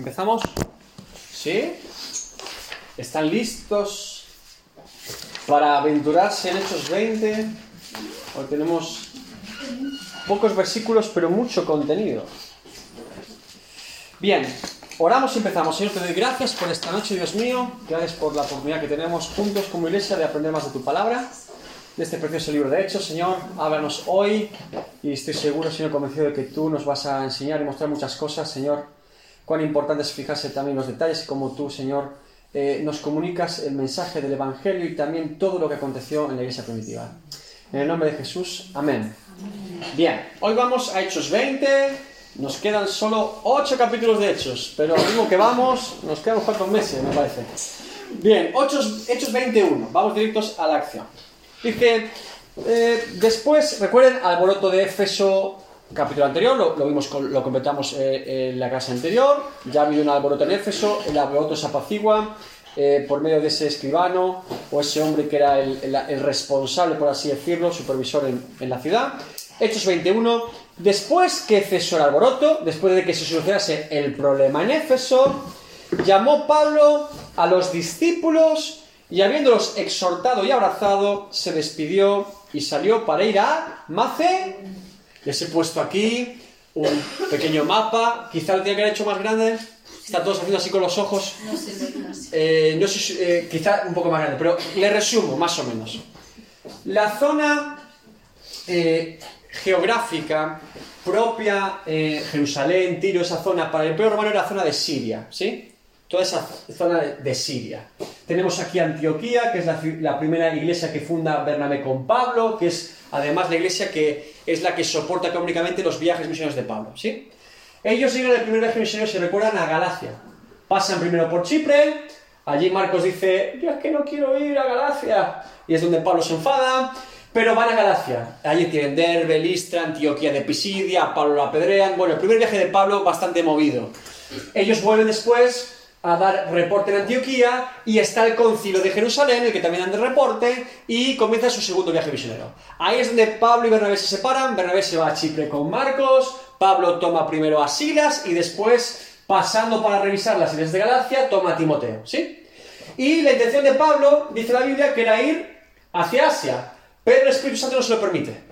¿Empezamos? ¿Sí? ¿Están listos para aventurarse en Hechos 20? Hoy tenemos pocos versículos, pero mucho contenido. Bien, oramos y empezamos. Señor, te doy gracias por esta noche, Dios mío. Gracias por la oportunidad que tenemos juntos como iglesia de aprender más de tu palabra, de este precioso libro de Hechos. Señor, háblanos hoy y estoy seguro, Señor, convencido de que tú nos vas a enseñar y mostrar muchas cosas, Señor cuán importante es fijarse también en los detalles, como tú, Señor, eh, nos comunicas el mensaje del Evangelio y también todo lo que aconteció en la iglesia primitiva. En el nombre de Jesús, amén. Bien, hoy vamos a Hechos 20. Nos quedan solo 8 capítulos de Hechos, pero mismo que vamos, nos quedan 4 meses, me parece. Bien, Hechos, Hechos 21. Vamos directos a la acción. Dice, eh, después, recuerden, alboroto de Éfeso capítulo anterior, lo, vimos, lo completamos eh, en la clase anterior, ya ha habido un alboroto en Éfeso, el alboroto se apacigua eh, por medio de ese escribano o ese hombre que era el, responsable, por así decirlo, supervisor en, la ciudad. Hechos 21, después que cesó el alboroto, después de que se solucionase el problema en Éfeso, llamó Pablo a los discípulos y habiéndolos exhortado y abrazado, se despidió y salió para ir a Mace les he puesto aquí un pequeño mapa. Quizá lo tenía que haber hecho más grande. Están todos haciendo así con los ojos. No sé, no sé. Eh, eh, quizá un poco más grande, pero le resumo más o menos. La zona eh, geográfica propia, Jerusalén, Tiro, esa zona, para el Imperio Romano era la zona de Siria, ¿sí? Toda esa zona de, Siria. Tenemos aquí Antioquía, que es la, la primera iglesia que funda Bernabé con Pablo, que es además la iglesia que es la que soporta económicamente los viajes misioneros de Pablo. ¿sí? Ellos llegan el primer viaje misionero se recuerdan a Galacia. Pasan primero por Chipre, allí Marcos dice, yo es que no quiero ir a Galacia, y es donde Pablo se enfada, pero van a Galacia. Allí tienen Derbe, Listra, Antioquía de Pisidia, Pablo lo apedrean. Bueno, el primer viaje de Pablo bastante movido. Ellos vuelven después a dar reporte en Antioquía y está el concilio de Jerusalén, el que también anda de reporte, y comienza su segundo viaje misionero. Ahí es donde Pablo y Bernabé se separan, Bernabé se va a Chipre con Marcos, Pablo toma primero a Silas y después, pasando para revisar las iglesias de Galacia, toma a Timoteo, ¿sí? Y la intención de Pablo, dice la Biblia, que era ir hacia Asia, pero el Espíritu Santo no se lo permite.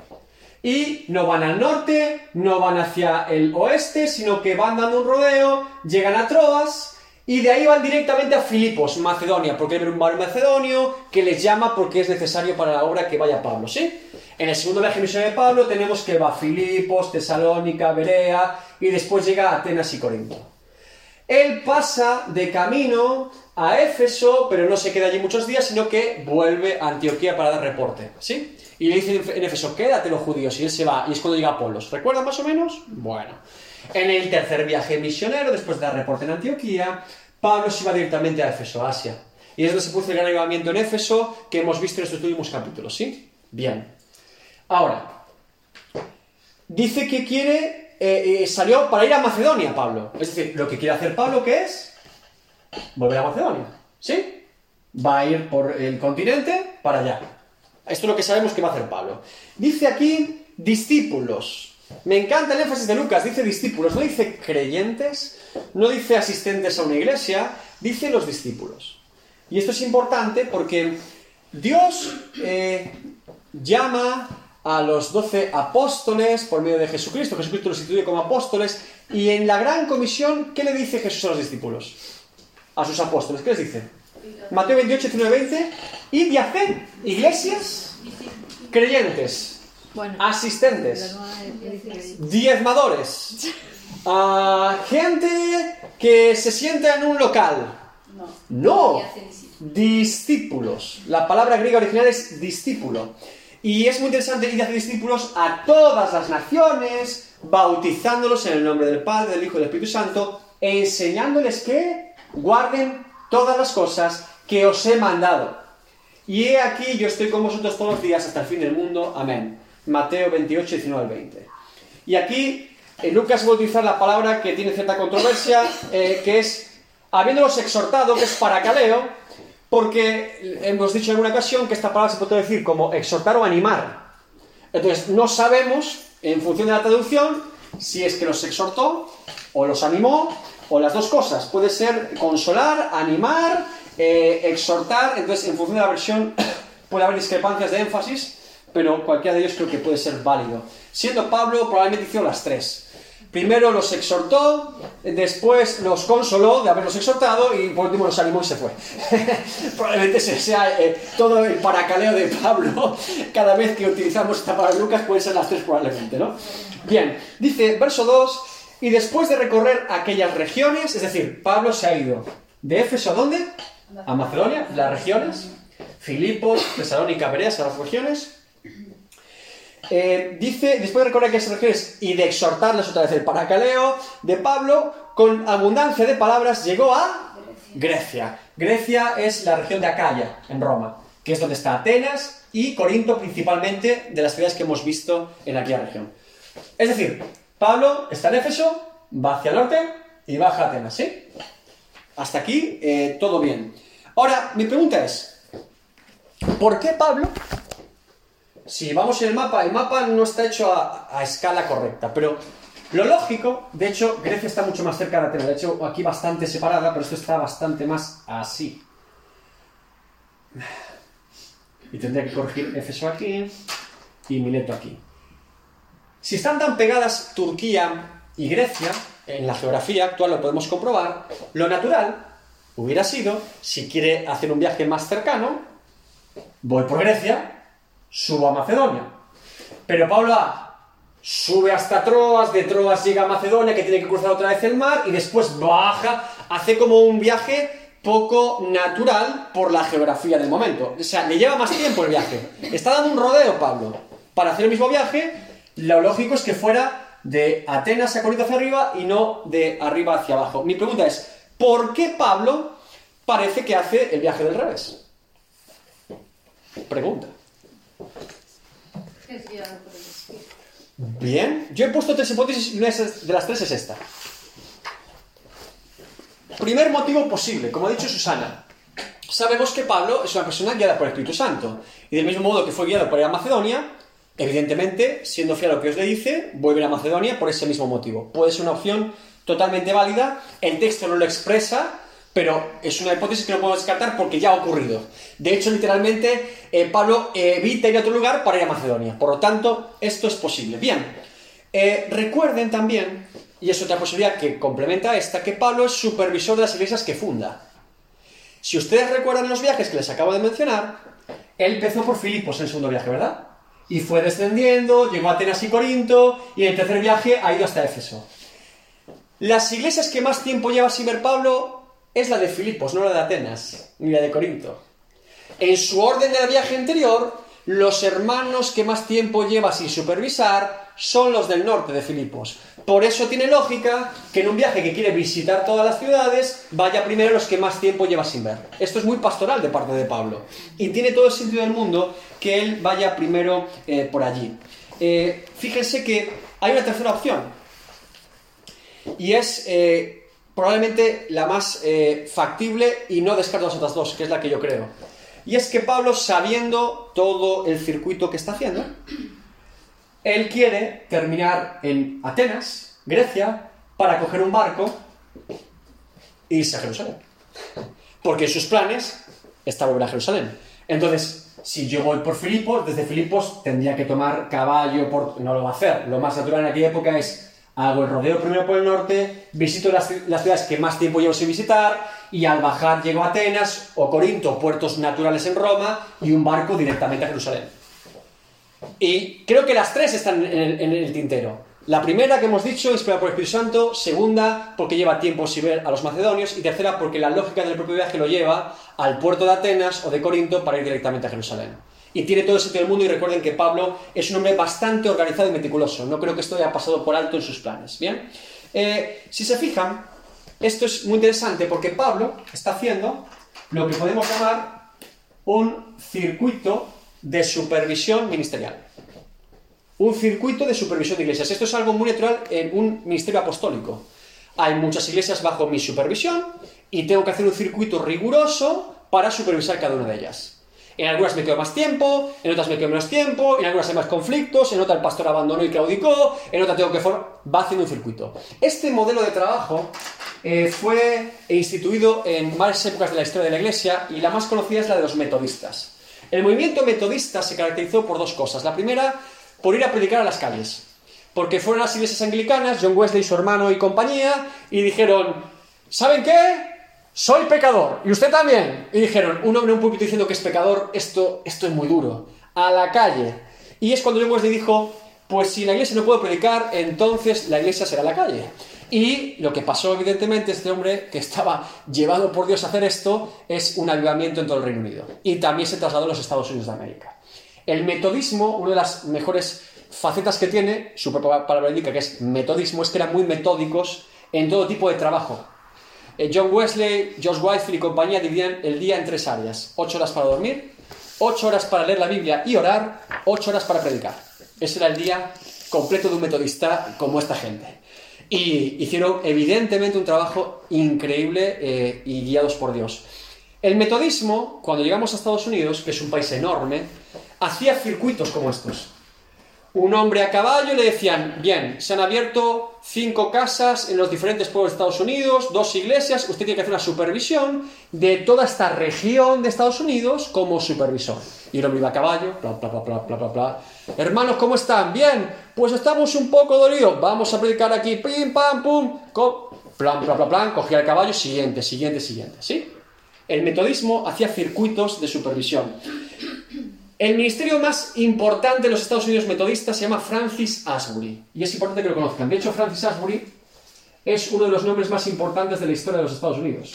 Y no van al norte, no van hacia el oeste, sino que van dando un rodeo, llegan a Troas, y de ahí van directamente a Filipos, Macedonia, porque hay un barrio macedonio que les llama porque es necesario para la obra que vaya Pablo, ¿sí? En el segundo viaje misionero de Pablo tenemos que va a Filipos, Tesalónica, Berea y después llega a Atenas y Corinto. Él pasa de camino a Éfeso, pero no se queda allí muchos días, sino que vuelve a Antioquía para dar reporte, ¿sí? Y le dice en Éfeso, quédate los judíos, y él se va, y es cuando llega Apolos. ¿Recuerdan más o menos? Bueno. En el tercer viaje misionero, después de dar reporte en Antioquía, Pablo se iba directamente a Éfeso, Asia. Y es donde se puso el gran avivamiento en Éfeso que hemos visto en estos últimos capítulos, ¿sí? Bien. Ahora, dice que quiere, eh, eh, salió para ir a Macedonia, Pablo. Es decir, lo que quiere hacer Pablo, ¿qué es? Volver a Macedonia, ¿sí? Va a ir por el continente para allá. Esto es lo que sabemos que va a hacer Pablo. Dice aquí discípulos. Me encanta el énfasis de Lucas, dice discípulos, no dice creyentes, no dice asistentes a una iglesia, dice los discípulos. Y esto es importante porque Dios eh, llama a los doce apóstoles por medio de Jesucristo, Jesucristo los instituye como apóstoles, y en la gran comisión, ¿qué le dice Jesús a los discípulos? A sus apóstoles, ¿qué les dice? Mateo 28, 19, 20, y de hacer iglesias creyentes asistentes, diezmadores, gente que se sienta en un local. No, discípulos. La palabra griega original es discípulo. Y es muy interesante ir a hacer discípulos a todas las naciones, bautizándolos en el nombre del Padre, del Hijo y del Espíritu Santo, e enseñándoles que guarden todas las cosas que os he mandado. Y he aquí, yo estoy con vosotros todos los días hasta el fin del mundo. Amén. Mateo 28, 19 al 20. Y aquí eh, Lucas va a utilizar la palabra que tiene cierta controversia, eh, que es, habiéndolos exhortado, que es paracaleo, porque hemos dicho en alguna ocasión que esta palabra se puede decir como exhortar o animar. Entonces, no sabemos, en función de la traducción, si es que los exhortó o los animó o las dos cosas. Puede ser consolar, animar, eh, exhortar. Entonces, en función de la versión puede haber discrepancias de énfasis, pero cualquiera de ellos creo que puede ser válido. Siendo Pablo, probablemente hizo las tres. Primero los exhortó, después los consoló de haberlos exhortado y por último los animó y se fue. Probablemente sea eh, todo el paracaleo de Pablo. Cada vez que utilizamos esta palabra Lucas pueden ser las tres probablemente, ¿no? Bien, dice verso 2, y después de recorrer aquellas regiones, es decir, Pablo se ha ido de Éfeso a dónde? A Macedonia, las regiones, Filipos, Tesalónica, Bereas, a las regiones, eh, dice, después de recordar que esas regiones y de exhortarles otra vez el paracaleo de Pablo, con abundancia de palabras llegó a Grecia. Grecia es la región de Acaya, en Roma, que es donde está Atenas y Corinto principalmente, de las ciudades que hemos visto en aquella región. Es decir, Pablo está en Éfeso, va hacia el norte y baja a Atenas, ¿sí? Hasta aquí eh, todo bien. Ahora, mi pregunta es, ¿por qué Pablo si vamos en el mapa, el mapa no está hecho a, escala correcta, pero lo lógico, de hecho, Grecia está mucho más cerca de Atenas, de hecho, aquí bastante separada, pero esto está bastante más así. Y tendría que corregir Éfeso aquí y Mileto aquí. Si están tan pegadas Turquía y Grecia, en la geografía actual lo podemos comprobar, lo natural hubiera sido, si quiere hacer un viaje más cercano, voy por Grecia, subo a Macedonia. Pero Pablo sube hasta Troas, de Troas llega a Macedonia, que tiene que cruzar otra vez el mar, y después baja, hace como un viaje poco natural por la geografía del momento. O sea, le lleva más tiempo el viaje. Está dando un rodeo Pablo. Para hacer el mismo viaje, lo lógico es que fuera de Atenas a Corinto hacia arriba y no de arriba hacia abajo. Mi pregunta es, ¿por qué Pablo parece que hace el viaje del revés? Pregunta. Bien, yo he puesto tres hipótesis y una de las tres es esta. Primer motivo posible, como ha dicho Susana. Sabemos que Pablo es una persona guiada por el Espíritu Santo. Y del mismo modo que fue guiado por ir a Macedonia, evidentemente, siendo fiel a lo que os le dice, vuelve a Macedonia por ese mismo motivo. Puede ser una opción totalmente válida. El texto no lo expresa, pero es una hipótesis que no podemos descartar porque ya ha ocurrido. De hecho, literalmente, eh, Pablo evita ir a otro lugar para ir a Macedonia. Por lo tanto, esto es posible. Bien, eh, recuerden también, y es otra posibilidad que complementa esta, que Pablo es supervisor de las iglesias que funda. Si ustedes recuerdan los viajes que les acabo de mencionar, él empezó por Filipos en el segundo viaje, ¿verdad? Y fue descendiendo, llegó a Atenas y Corinto, y en el tercer viaje ha ido hasta Éfeso. Las iglesias que más tiempo lleva sin ver Pablo es la de Filipos, no la de Atenas, ni la de Corinto. En su orden del viaje anterior, los hermanos que más tiempo lleva sin supervisar son los del norte de Filipos. Por eso tiene lógica que en un viaje que quiere visitar todas las ciudades, vaya primero los que más tiempo lleva sin ver. Esto es muy pastoral de parte de Pablo. Y tiene todo el sentido del mundo que él vaya primero eh, por allí. Eh, fíjense que hay una tercera opción. Y es eh, probablemente la más eh, factible y no descarto las otras dos, que es la que yo creo. Y es que Pablo, sabiendo todo el circuito que está haciendo, él quiere terminar en Atenas, Grecia, para coger un barco e irse a Jerusalén. Porque sus planes está volver a Jerusalén. Entonces, si yo voy por Filipos, desde Filipos tendría que tomar caballo, por... no lo va a hacer. Lo más natural en aquella época es hago el rodeo primero por el norte, visito las, ciudades que más tiempo llevo sin visitar y al bajar llego a Atenas o Corinto, puertos naturales en Roma y un barco directamente a Jerusalén. Y creo que las tres están en el, tintero. La primera que hemos dicho, inspirada por el Espíritu Santo. Segunda, porque lleva tiempo sin ver a los macedonios. Y tercera, porque la lógica del propio viaje lo lleva al puerto de Atenas o de Corinto para ir directamente a Jerusalén y tiene todo el sentido del mundo y recuerden que Pablo es un hombre bastante organizado y meticuloso. No creo que esto haya pasado por alto en sus planes. Bien, eh, si se fijan, esto es muy interesante porque Pablo está haciendo lo que podemos llamar un circuito de supervisión ministerial. Un circuito de supervisión de iglesias. Esto es algo muy natural en un ministerio apostólico. Hay muchas iglesias bajo mi supervisión y tengo que hacer un circuito riguroso para supervisar cada una de ellas. En algunas me quedo más tiempo, en otras me quedo menos tiempo, en algunas hay más conflictos, en otras el pastor abandonó y claudicó, en otras tengo que formar... Va haciendo un circuito. Este modelo de trabajo eh, fue instituido en varias épocas de la historia de la Iglesia y la más conocida es la de los metodistas. El movimiento metodista se caracterizó por dos cosas. La primera, por ir a predicar a las calles. Porque fueron las iglesias anglicanas, John Wesley, su hermano y compañía, y dijeron, ¿saben qué? Soy pecador. Y usted también. Y dijeron, un hombre en un púlpito diciendo que es pecador, esto, esto es muy duro. A la calle. Y es cuando John Wesley dijo, pues si la iglesia no puede predicar, entonces la iglesia será la calle. Y lo que pasó, evidentemente, este hombre que estaba llevado por Dios a hacer esto, es un avivamiento en todo el Reino Unido. Y también se trasladó a los Estados Unidos de América. El metodismo, una de las mejores facetas que tiene, su propia palabra indica que es metodismo, es que eran muy metódicos en todo tipo de trabajo. Eh, John Wesley, George Whitefield y compañía dividían el día en tres áreas. Ocho horas para dormir, ocho horas para leer la Biblia y orar, ocho horas para predicar. Ese era el día completo de un metodista como esta gente. Y hicieron evidentemente un trabajo increíble eh, y guiados por Dios. El metodismo, cuando llegamos a Estados Unidos, que es un país enorme, hacía circuitos como estos. Un hombre a caballo le decían, bien, se han abierto cinco casas en los diferentes pueblos de Estados Unidos, dos iglesias, usted tiene que hacer una supervisión de toda esta región de Estados Unidos como supervisor. Y el hombre iba a caballo, bla, bla, bla, bla, bla, bla, Hermanos, ¿cómo están? Bien, pues estamos un poco dolidos. Vamos a predicar aquí, pim, pam, pum, plan, plan, plan, plan, cogía el caballo, siguiente, siguiente, siguiente, ¿sí? El metodismo hacía circuitos de supervisión. El ministerio más importante de los Estados Unidos metodistas se llama Francis Asbury. Y es importante que lo conozcan. De hecho, Francis Asbury es uno de los nombres más importantes de la historia de los Estados Unidos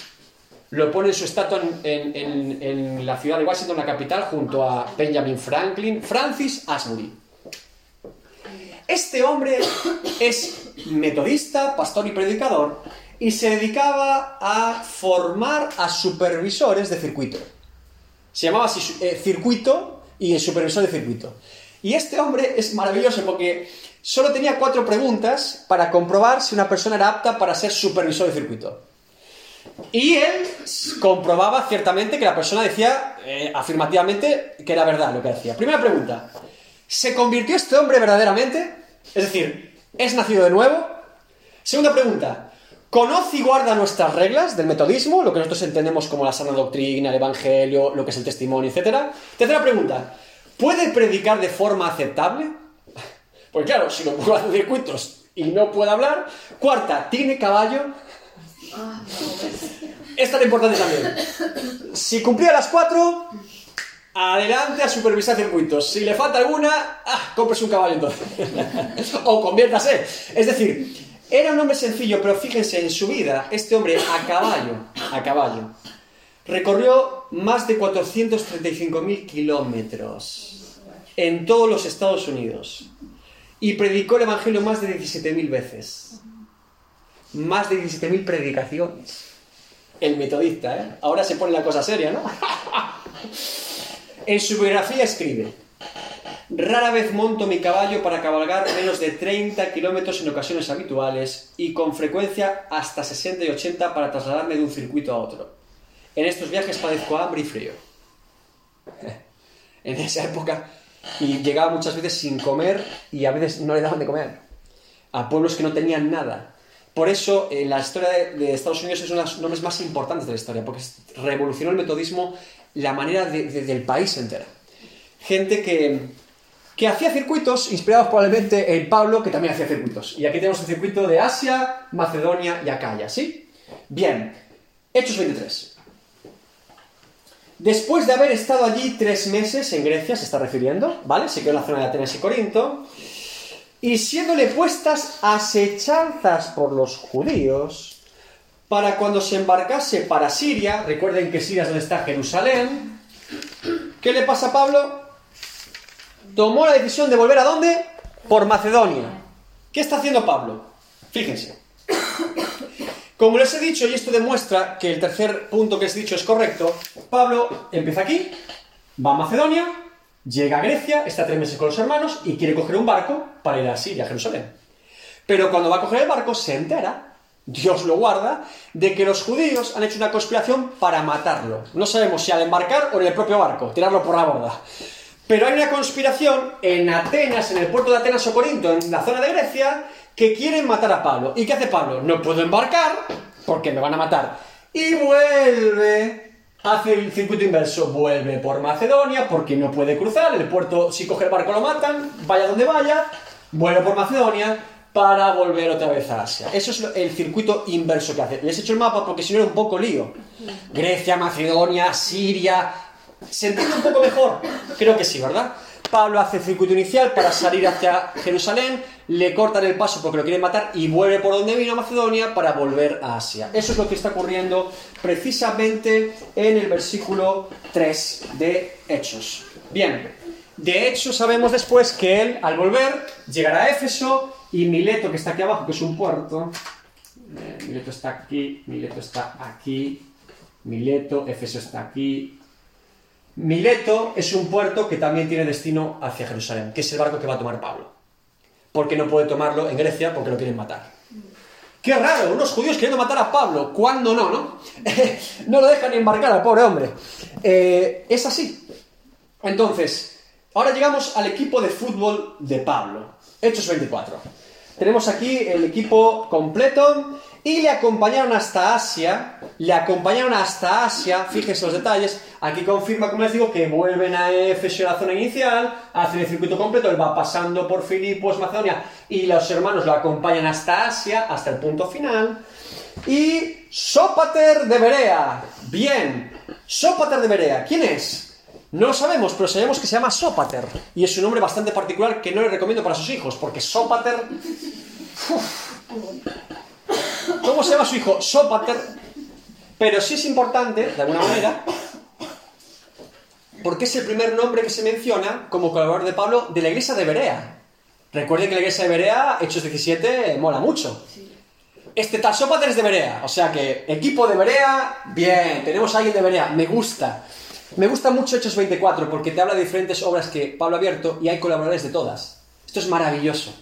lo pone en su estatua en, la ciudad de Washington, la capital, junto a Benjamin Franklin, Francis Asbury. Este hombre es metodista, pastor y predicador, y se dedicaba a formar a supervisores de circuito. Se llamaba así eh, circuito y el supervisor de circuito. Y este hombre es maravilloso porque solo tenía cuatro preguntas para comprobar si una persona era apta para ser supervisor de circuito. Y él comprobaba ciertamente que la persona decía eh, afirmativamente que era verdad lo que decía. Primera pregunta, ¿se convirtió este hombre verdaderamente? Es decir, ¿es nacido de nuevo? Segunda pregunta, ¿conoce y guarda nuestras reglas del metodismo, lo que nosotros entendemos como la sana doctrina, el evangelio, lo que es el testimonio, etcétera? Tercera pregunta, ¿puede predicar de forma aceptable? Pues claro, si no puede hacer circuitos y no puede hablar. Cuarta, ¿tiene caballo? Esta es importante también. Si cumplía las cuatro, adelante a supervisar circuitos. Si le falta alguna, ah, un caballo entonces. o conviértase. Es decir, era un hombre sencillo, pero fíjense, en su vida, este hombre a caballo, a caballo, recorrió más de 435.000 kilómetros en todos los Estados Unidos y predicó el Evangelio más de 17.000 veces más de 17.000 predicaciones. El metodista, ¿eh? Ahora se pone la cosa seria, ¿no? en su biografía escribe, rara vez monto mi caballo para cabalgar menos de 30 kilómetros en ocasiones habituales y con frecuencia hasta 60 y 80 para trasladarme de un circuito a otro. En estos viajes padezco hambre y frío. en esa época y llegaba muchas veces sin comer y a veces no le daban de comer. A pueblos que no tenían nada. Por eso, en la historia de, Estados Unidos es uno de los nombres más importantes de la historia, porque revolucionó el metodismo la manera del país entero. Gente que, que hacía circuitos inspirados probablemente en Pablo, que también hacía circuitos. Y aquí tenemos el circuito de Asia, Macedonia y Acaya, ¿sí? Bien, Hechos 23. Después de haber estado allí tres meses en Grecia, se está refiriendo, ¿vale? Se quedó en la zona de Atenas y Corinto y siéndole puestas asechanzas por los judíos, para cuando se embarcase para Siria, recuerden que Siria es donde está Jerusalén, ¿qué le pasa a Pablo? Tomó la decisión de volver a dónde? Por Macedonia. ¿Qué está haciendo Pablo? Fíjense. Como les he dicho, y esto demuestra que el tercer punto que les he dicho es correcto, Pablo empieza aquí, va a Macedonia, Llega a Grecia, está tres meses con los hermanos y quiere coger un barco para ir a Siria, a Jerusalén. Pero cuando va a coger el barco se entera Dios lo guarda, de que los judíos han hecho una conspiración para matarlo. No sabemos si al embarcar o en el propio barco, tirarlo por la borda. Pero hay una conspiración en Atenas, en el puerto de Atenas o Corinto, en la zona de Grecia, que quieren matar a Pablo. ¿Y qué hace Pablo? No puedo embarcar porque me van a matar. Y vuelve, hace el circuito inverso, vuelve por Macedonia porque no puede cruzar, el puerto si coge el barco lo matan, vaya donde vaya, vuelve por Macedonia para volver otra vez a Asia. Eso es el circuito inverso que hace. Les he hecho el mapa porque si no era un poco lío. Grecia, Macedonia, Siria. ¿Se entiende un poco mejor? Creo que sí, ¿verdad? Pablo hace el circuito inicial para salir hacia Jerusalén, le cortan el paso porque lo quieren matar y vuelve por donde vino a Macedonia para volver a Asia. Eso es lo que está ocurriendo precisamente en el versículo 3 de Hechos. Bien, de hecho sabemos después que él, al volver, llegará a Éfeso y Mileto, que está aquí abajo, que es un puerto, eh, Mileto está aquí, Mileto está aquí, Mileto, Éfeso está aquí. Mileto es un puerto que también tiene destino hacia Jerusalén, que es el barco que va a tomar Pablo. Porque no puede tomarlo en Grecia porque lo quieren matar. Qué raro, unos judíos queriendo matar a Pablo. ¿Cuándo no, no? no lo dejan embarcar al pobre hombre. Eh, es así. Entonces, ahora llegamos al equipo de fútbol de Pablo. Hechos 24. Tenemos aquí el equipo completo y le acompañaron hasta Asia. Le acompañaron hasta Asia, fíjense los detalles. Aquí confirma, como les digo, que vuelven a Efesio, la zona inicial, hacen el circuito completo, él va pasando por Filipos, Macedonia, y los hermanos lo acompañan hasta Asia, hasta el punto final. Y Sópater de Berea. Bien, Sópater de Berea. ¿Quién es? No lo sabemos, pero sabemos que se llama Sópater. Y es un nombre bastante particular que no le recomiendo para sus hijos, porque Sópater. ¿Cómo se llama su hijo? Sópater. Pero sí es importante, de alguna manera, porque es el primer nombre que se menciona como colaborador de Pablo de la iglesia de Berea. Recuerden que la iglesia de Berea, Hechos 17, mola mucho. Este tal Sópater es de Berea, o sea que equipo de Berea, bien, tenemos a alguien de Berea, me gusta. Me gusta mucho Hechos 24 porque te habla de diferentes obras que Pablo ha abierto y hay colaboradores de todas. Esto es maravilloso.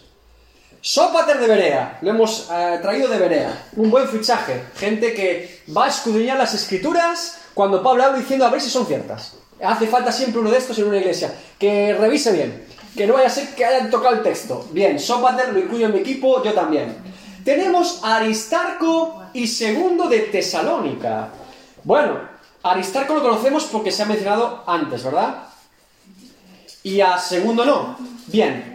Sópater de Berea, lo hemos eh, traído de Berea. Un buen fichaje. Gente que va a escudriñar las escrituras cuando Pablo habla diciendo a ver si son ciertas. Hace falta siempre uno de estos en una iglesia. Que revise bien. Que no vaya a ser que hayan tocado el texto. Bien, Sópater lo incluyo en mi equipo, yo también. Tenemos Aristarco y segundo de Tesalónica. Bueno, Aristarco lo conocemos porque se ha mencionado antes, ¿verdad? Y a segundo no. Bien.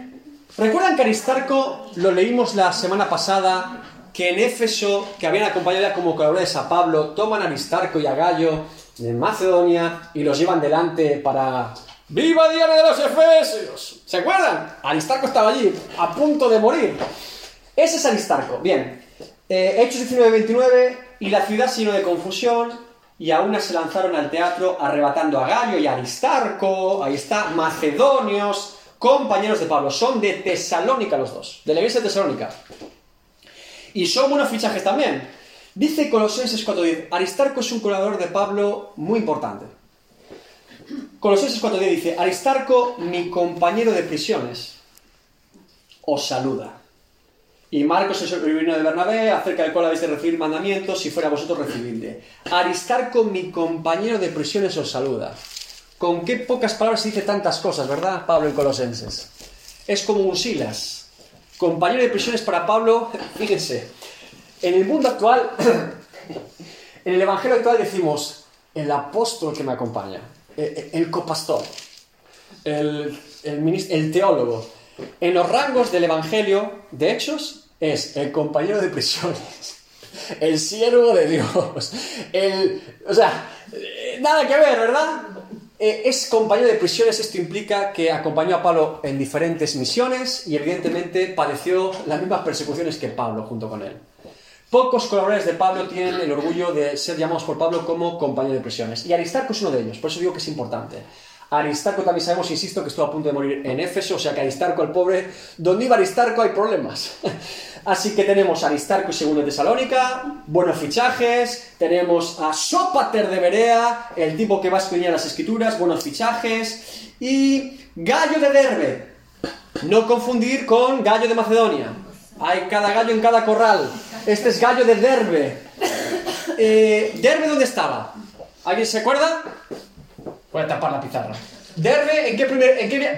¿Recuerdan que Aristarco lo leímos la semana pasada? Que en Éfeso, que habían acompañado ya como colaboradores a Pablo, toman a Aristarco y a Gallo de Macedonia y los llevan delante para. ¡Viva Diana de los Efesios! ¿Se acuerdan? Aristarco estaba allí, a punto de morir. Ese es Aristarco. Bien. Eh, Hechos 19-29 y la ciudad sino de confusión y aún se lanzaron al teatro arrebatando a Gallo y a Aristarco, ahí está, macedonios, compañeros de Pablo, son de Tesalónica los dos, de la iglesia de Tesalónica. Y son buenos fichajes también. Dice Colosenses 4.10, Aristarco es un colaborador de Pablo muy importante. Colosenses 4.10 dice, Aristarco, mi compañero de prisiones, os saluda. Y Marcos es el sobrino de Bernabé, acerca del cual habéis de recibir mandamientos, si fuera vosotros recibidle. Aristarco, mi compañero de prisiones, os saluda. Con qué pocas palabras se dice tantas cosas, ¿verdad, Pablo en Colosenses? Es como un Silas. Compañero de prisiones para Pablo, fíjense, en el mundo actual, en el Evangelio actual decimos, el apóstol que me acompaña, eh, eh, el copastor, el, el, el teólogo, en los rangos del Evangelio, de Hechos, es el compañero de prisiones, el siervo de Dios, el... O sea, nada que ver, ¿verdad? Eh, es compañero de prisiones, esto implica que acompañó a Pablo en diferentes misiones y evidentemente padeció las mismas persecuciones que Pablo junto con él. Pocos colaboradores de Pablo tienen el orgullo de ser llamados por Pablo como compañero de prisiones. Y Aristarco es uno de ellos, por eso digo que es importante. Aristarco también sabemos, insisto, que estuvo a punto de morir en Éfeso, o sea que Aristarco, el pobre, donde iba Aristarco hay problemas. Así que tenemos a Aristarco y segundo de Tesalónica, buenos fichajes, tenemos a Sópater de Berea, el tipo que va a estudiar las escrituras, buenos fichajes, y Gallo de Derbe, no confundir con Gallo de Macedonia. Hay cada gallo en cada corral. Este es gallo de Derbe. Eh, ¿Derbe dónde estaba? ¿Alguien se acuerda? Voy a tapar la pizarra. ¿Derbe en qué, primer, en qué, via-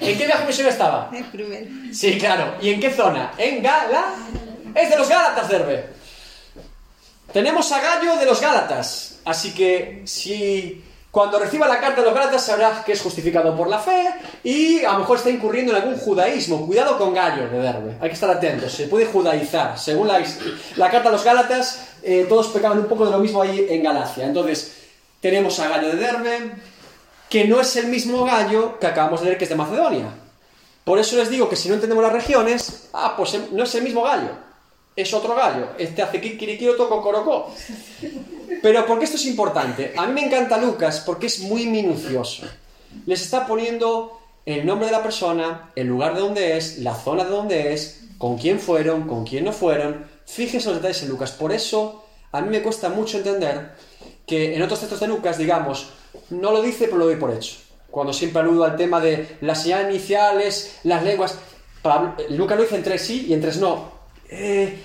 en qué viaje misionero estaba? El primero. Sí, claro. ¿Y en qué zona? En Gala. Es de los Gálatas, Derbe. Tenemos a Gallo de los Gálatas. Así que si cuando reciba la carta de los Gálatas sabrá que es justificado por la fe y a lo mejor está incurriendo en algún judaísmo. Cuidado con Gallo de Derbe. Hay que estar atentos. Se puede judaizar. Según la, la carta de los Gálatas, eh, todos pecaban un poco de lo mismo ahí en Galacia. Entonces, tenemos a Gallo de Derbe, que no es el mismo Gallo que acabamos de leer que es de Macedonia. Por eso les digo que si no entendemos las regiones, ah, pues em- no es el mismo gallo, es otro gallo. Este hace kikiriki, otro cocorocó. Pero ¿por qué esto es importante? A mí me encanta Lucas porque es muy minucioso. Les está poniendo el nombre de la persona, el lugar de donde es, la zona de donde es, con quién fueron, con quién no fueron. Fíjense los detalles en Lucas. Por eso a mí me cuesta mucho entender que en otros textos de Lucas, digamos, no lo dice, pero lo doy por hecho. Cuando siempre aludo al tema de las señales iniciales, las lenguas. Pablo- Lucas lo dice en tres sí y en tres no. Eh,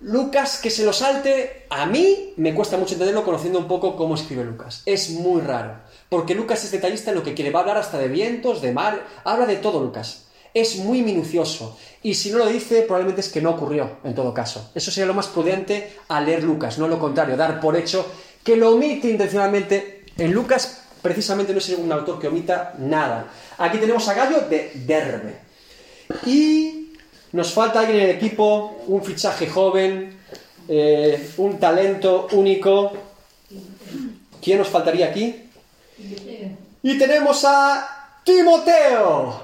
Lucas, que se lo salte, a mí me cuesta mucho entenderlo conociendo un poco cómo escribe Lucas. Es muy raro. Porque Lucas es detallista en lo que quiere. Va a hablar hasta de vientos, de mar. Habla de todo Lucas. Es muy minucioso. Y si no lo dice, probablemente es que no ocurrió, en todo caso. Eso sería lo más prudente al leer Lucas, no lo contrario, dar por hecho que lo omite intencionalmente. En Lucas, precisamente, no es un autor que omita nada. Aquí tenemos a Gallo de Derbe. Y nos falta alguien en el equipo, un fichaje joven, eh, un talento único. ¿Quién nos faltaría aquí? Y tenemos a Timoteo,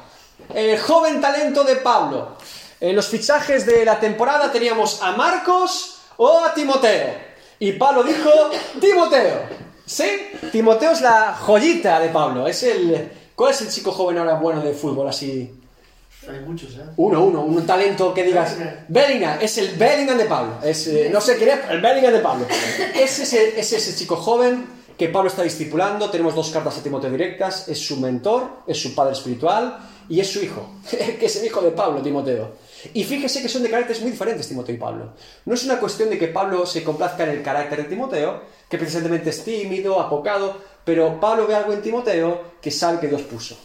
el joven talento de Pablo. En los fichajes de la temporada teníamos a Marcos o a Timoteo. Y Pablo dijo Timoteo. ¿Sí? Timoteo es la joyita de Pablo. Es el. ¿Cuál es el chico joven ahora bueno de fútbol así? Hay muchos, ¿eh? Uno, uno, un talento que digas. Bellingham. Es el Bellingham de Pablo. Es, eh, no sé quién es, el Bellingham de Pablo. Es ese, es ese chico joven que Pablo está discipulando. Tenemos dos cartas a Timoteo directas. Es su mentor, es su padre espiritual y es su hijo, que es el hijo de Pablo, Timoteo. Y fíjese que son de caracteres muy diferentes Timoteo y Pablo. No es una cuestión de que Pablo se complazca en el carácter de Timoteo, que precisamente es tímido, apocado, pero Pablo ve algo en Timoteo que sabe que Dios puso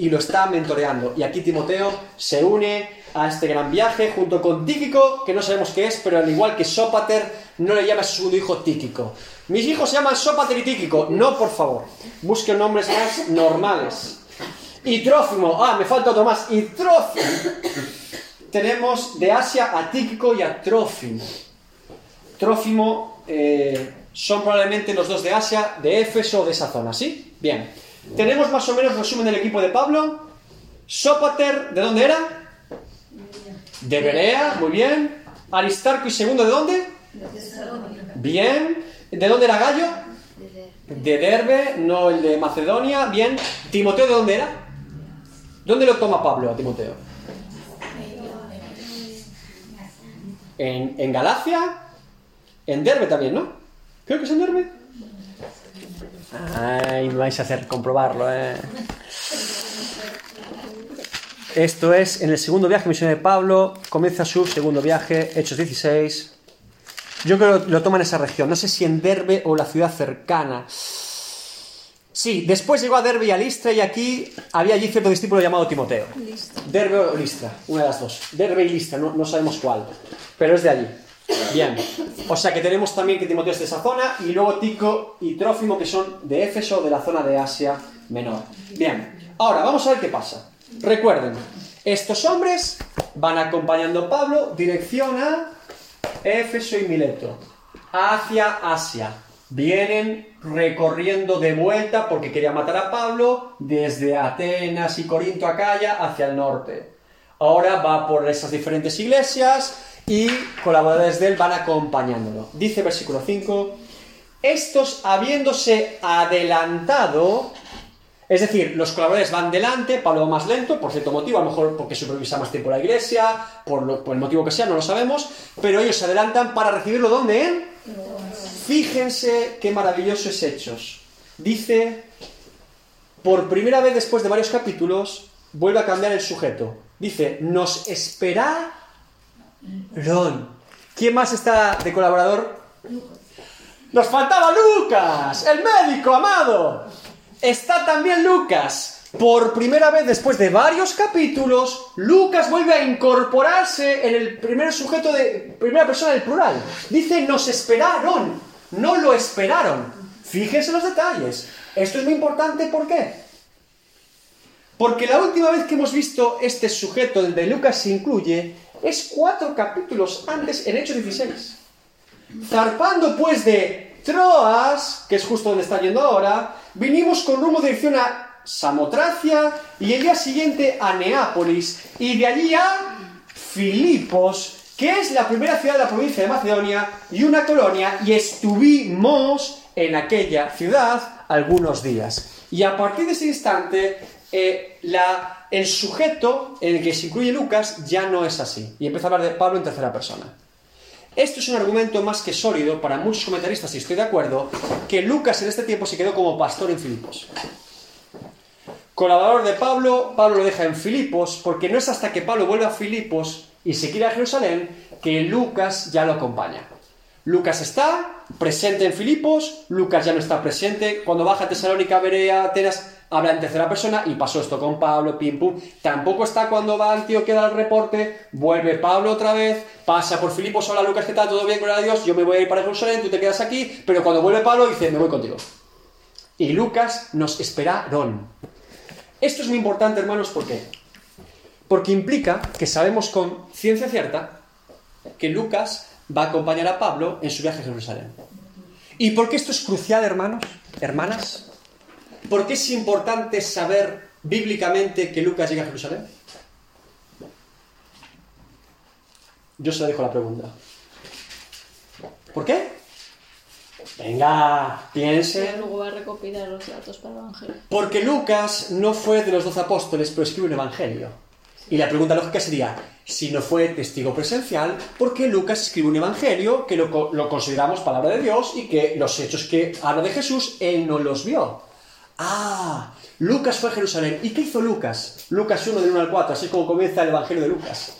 y lo está mentoreando. Y aquí Timoteo se une a este gran viaje junto con Tíquico, que no sabemos qué es, pero al igual que Sópater, no le llama a su hijo Tíquico. Mis hijos se llaman Sópater y Tíquico. No, por favor. Busquen nombres más normales. Y Trófimo. Ah, me falta otro más. Y Trófimo. Tenemos de Asia a Tíquico y a Trófimo. Trófimo eh, son probablemente los dos de Asia, de Éfeso o de esa zona, ¿sí? Bien. Tenemos más o menos resumen del equipo de Pablo. Sópater, ¿de dónde era? De Berea, muy bien. Aristarco y segundo, ¿de dónde? Bien. ¿De dónde era Gallo? De Derbe, no el de Macedonia. Bien. ¿Timoteo de dónde era? ¿Dónde lo toma Pablo a Timoteo? ¿En, Galacia? En Derbe también, ¿no? Creo que es en Derbe. Ay, me vais a hacer comprobarlo, ¿eh? Esto es en el segundo viaje misionero de Pablo. Comienza su segundo viaje, Hechos 16. Yo creo que lo toma en esa región. No sé si en Derbe o la ciudad cercana. Sí, después llegó a Derbe y a Listra y aquí había allí cierto discípulo llamado Timoteo. Listo. Derbe o Listra, una de las dos. Derbe y Listra, no, no sabemos cuál, pero es de allí. Bien, o sea que tenemos también que Timoteo es de esa zona y luego Tico y Trófimo que son de Éfeso, de la zona de Asia Menor. Bien, ahora vamos a ver qué pasa. Recuerden, estos hombres van acompañando a Pablo dirección a Éfeso y Mileto, hacia Asia. Vienen recorriendo de vuelta porque quería matar a Pablo desde Atenas y Corinto a Acaya hacia el norte. Ahora va por esas diferentes iglesias y colaboradores de él van acompañándolo. Dice versículo 5, estos habiéndose adelantado, es decir, los colaboradores van delante, Pablo va más lento, por cierto motivo, a lo mejor porque supervisa más tiempo la iglesia, por, lo- por el motivo que sea, no lo sabemos, pero ellos se adelantan para recibirlo ¿dónde? En Fíjense qué maravilloso es Hechos. Dice, por primera vez después de varios capítulos, vuelve a cambiar el sujeto. Dice, nos espera Ron. ¿Quién más está de colaborador? Nos faltaba Lucas, el médico amado. Está también Lucas. Por primera vez después de varios capítulos, Lucas vuelve a incorporarse en el primer sujeto de primera persona del plural. Dice, nos esperaron, no lo esperaron. Fíjense los detalles. Esto es muy importante, ¿por qué? Porque la última vez que hemos visto este sujeto, el de Lucas, se incluye, es cuatro capítulos antes en Hechos 16. Zarpando pues de Troas, que es justo donde está yendo ahora, vinimos con rumbo de dirección a Samotracia y el día siguiente a Neápolis y de allí a Filipos, que es la primera ciudad de la provincia de Macedonia y una colonia, y estuvimos en aquella ciudad algunos días. Y a partir de ese instante, eh, el sujeto en el que se incluye Lucas ya no es así. Y empieza a hablar de Pablo en tercera persona. Esto es un argumento más que sólido para muchos comentaristas, y estoy de acuerdo, que Lucas en este tiempo se quedó como pastor en Filipos. Colaborador de Pablo, Pablo lo deja en Filipos, porque no es hasta que Pablo vuelve a Filipos y se quiere a Jerusalén que Lucas ya lo acompaña. Lucas está presente en Filipos, Lucas ya no está presente. Cuando baja a Tesalónica, Berea, Atenas, habla en tercera persona y pasó esto con Pablo, pim pum. Tampoco está cuando va que da el reporte, vuelve Pablo otra vez, pasa por Filipos, hola Lucas, ¿qué tal? ¿Todo bien? Gloria a Dios, yo me voy a ir para Jerusalén, tú te quedas aquí, pero cuando vuelve Pablo dice, me voy contigo. Y Lucas nos esperaron. Esto es muy importante, hermanos, ¿por qué? Porque implica que sabemos con ciencia cierta que Lucas va a acompañar a Pablo en su viaje a Jerusalén. ¿Y por qué esto es crucial, hermanos? Hermanas, ¿Por qué es importante saber bíblicamente que Lucas llega a Jerusalén? Yo se lo dejo la pregunta. ¿Por qué? Venga, piense. Luego va a recopilar los datos para el Evangelio. Porque Lucas no fue de los doce apóstoles, pero escribe un Evangelio. Y la pregunta lógica sería, si no fue testigo presencial, ¿por qué Lucas escribe un Evangelio que lo, lo consideramos palabra de Dios y que los hechos que habla de Jesús, él no los vio? Ah, Lucas fue a Jerusalén. ¿Y qué hizo Lucas? Lucas 1 del 1 al 4, así como comienza el Evangelio de Lucas.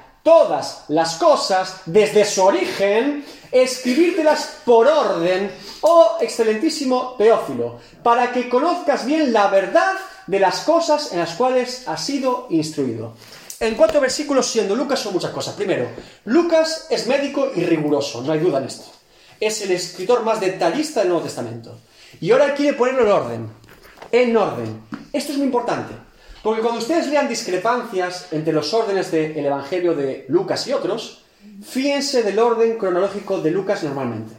todas las cosas desde su origen, escribírtelas por orden, oh excelentísimo Teófilo, para que conozcas bien la verdad de las cosas en las cuales has sido instruido. En cuatro versículos, siendo Lucas, son muchas cosas. Primero, Lucas es médico y riguroso, no hay duda en esto. Es el escritor más detallista del Nuevo Testamento. Y ahora quiere ponerlo en orden. En orden. Esto es muy importante. Porque cuando ustedes lean discrepancias entre los órdenes del Evangelio de Lucas y otros, fíjense del orden cronológico de Lucas normalmente.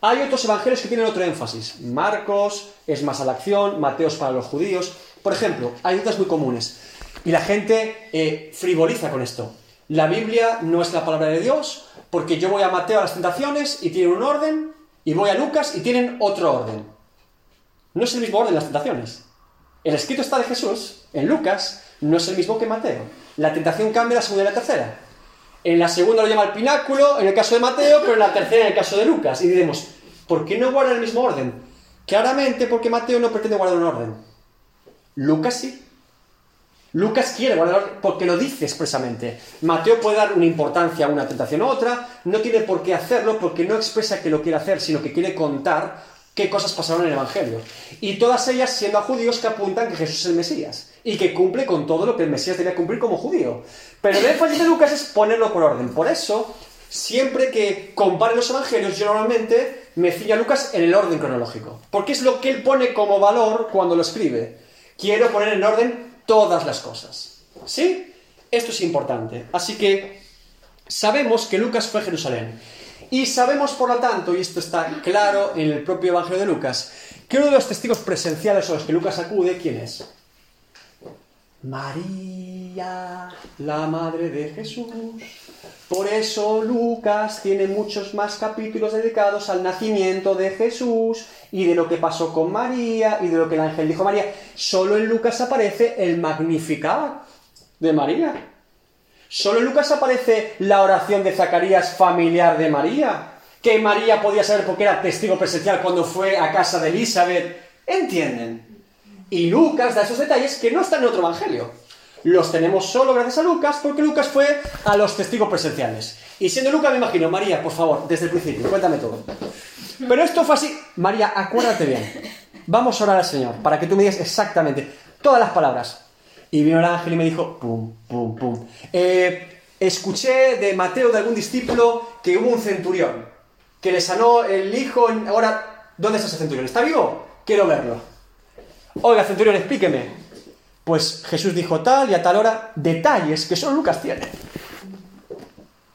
Hay otros evangelios que tienen otro énfasis. Marcos es más a la acción, Mateo es para los judíos. Por ejemplo, hay dudas muy comunes. Y la gente eh, frivoliza con esto. La Biblia no es la palabra de Dios, porque yo voy a Mateo a las tentaciones y tienen un orden, y voy a Lucas y tienen otro orden. No es el mismo orden las tentaciones. El escrito está de Jesús, en Lucas, no es el mismo que Mateo. La tentación cambia la segunda y la tercera. En la segunda lo llama el pináculo, en el caso de Mateo, pero en la tercera en el caso de Lucas. Y diremos, ¿por qué no guarda el mismo orden? Claramente porque Mateo no pretende guardar un orden. Lucas sí. Lucas quiere guardar orden porque lo dice expresamente. Mateo puede dar una importancia a una tentación u otra, no tiene por qué hacerlo porque no expresa que lo quiere hacer, sino que quiere contar qué cosas pasaron en el Evangelio. Y todas ellas siendo a judíos que apuntan que Jesús es el Mesías y que cumple con todo lo que el Mesías debía cumplir como judío. Pero el énfasis de Lucas es ponerlo por orden. Por eso, siempre que compare los Evangelios, yo normalmente me ciño a Lucas en el orden cronológico. Porque es lo que él pone como valor cuando lo escribe. Quiero poner en orden todas las cosas. ¿Sí? Esto es importante. Así que sabemos que Lucas fue a Jerusalén. Y sabemos, por lo tanto, y esto está claro en el propio Evangelio de Lucas, que uno de los testigos presenciales a los que Lucas acude, ¿quién es? María, la madre de Jesús. Por eso Lucas tiene muchos más capítulos dedicados al nacimiento de Jesús y de lo que pasó con María y de lo que el ángel dijo a María. Solo en Lucas aparece el Magnificat de María. Solo en Lucas aparece la oración de Zacarías familiar de María. Que María podía saber porque era testigo presencial cuando fue a casa de Elizabeth. ¿Entienden? Y Lucas da esos detalles que no están en otro evangelio. Los tenemos solo gracias a Lucas porque Lucas fue a los testigos presenciales. Y siendo Lucas me imagino, María, por favor, desde el principio, cuéntame todo. Pero esto fue así. María, acuérdate bien. Vamos a orar al Señor para que tú me digas exactamente todas las palabras. Y vino el ángel y me dijo, pum, pum, pum. Eh, escuché de Mateo, de algún discípulo, que hubo un centurión, que le sanó el hijo. Ahora, ¿dónde está ese centurión? ¿Está vivo? Quiero verlo. Oiga, centurión, explíqueme. Pues Jesús dijo tal y a tal hora, detalles que solo Lucas tiene.